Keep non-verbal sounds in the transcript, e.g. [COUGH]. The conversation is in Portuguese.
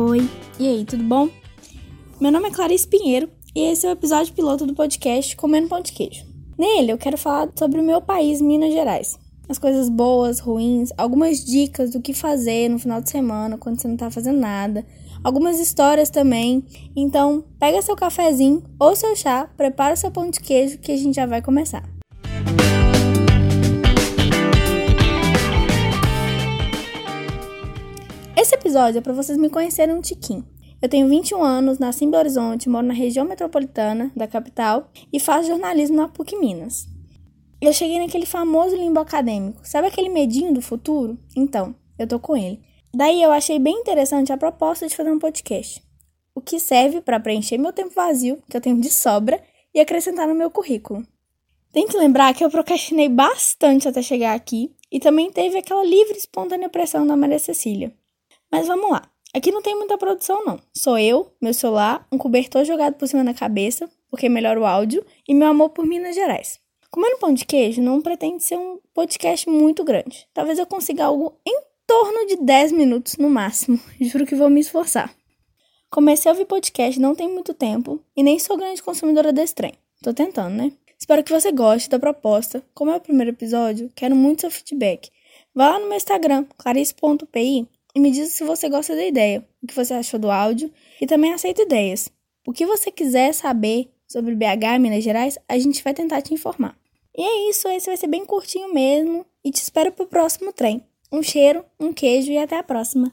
Oi, e aí, tudo bom? Meu nome é Clarice Pinheiro e esse é o episódio piloto do podcast Comendo Pão de Queijo. Nele eu quero falar sobre o meu país, Minas Gerais. As coisas boas, ruins, algumas dicas do que fazer no final de semana quando você não tá fazendo nada, algumas histórias também. Então, pega seu cafezinho ou seu chá, prepara seu pão de queijo que a gente já vai começar. Esse episódio é para vocês me conhecerem um tiquinho. Eu tenho 21 anos, nasci em Belo Horizonte, moro na região metropolitana da capital e faço jornalismo na PUC Minas. Eu cheguei naquele famoso limbo acadêmico. Sabe aquele medinho do futuro? Então, eu tô com ele. Daí eu achei bem interessante a proposta de fazer um podcast. O que serve para preencher meu tempo vazio, que eu tenho de sobra, e acrescentar no meu currículo. Tem que lembrar que eu procrastinei bastante até chegar aqui e também teve aquela livre e espontânea pressão da Maria Cecília. Mas vamos lá. Aqui não tem muita produção, não. Sou eu, meu celular, um cobertor jogado por cima da cabeça, porque melhora o áudio, e meu amor por Minas Gerais. Comendo pão de queijo não pretende ser um podcast muito grande. Talvez eu consiga algo em torno de 10 minutos no máximo. [LAUGHS] Juro que vou me esforçar. Comecei a ouvir podcast não tem muito tempo e nem sou grande consumidora desse trem. Tô tentando, né? Espero que você goste da proposta. Como é o primeiro episódio, quero muito seu feedback. Vá lá no meu Instagram, clarice.pi, e me diz se você gosta da ideia, o que você achou do áudio e também aceito ideias. O que você quiser saber sobre BH Minas Gerais, a gente vai tentar te informar. E é isso, esse vai ser bem curtinho mesmo e te espero pro próximo trem. Um cheiro, um queijo e até a próxima.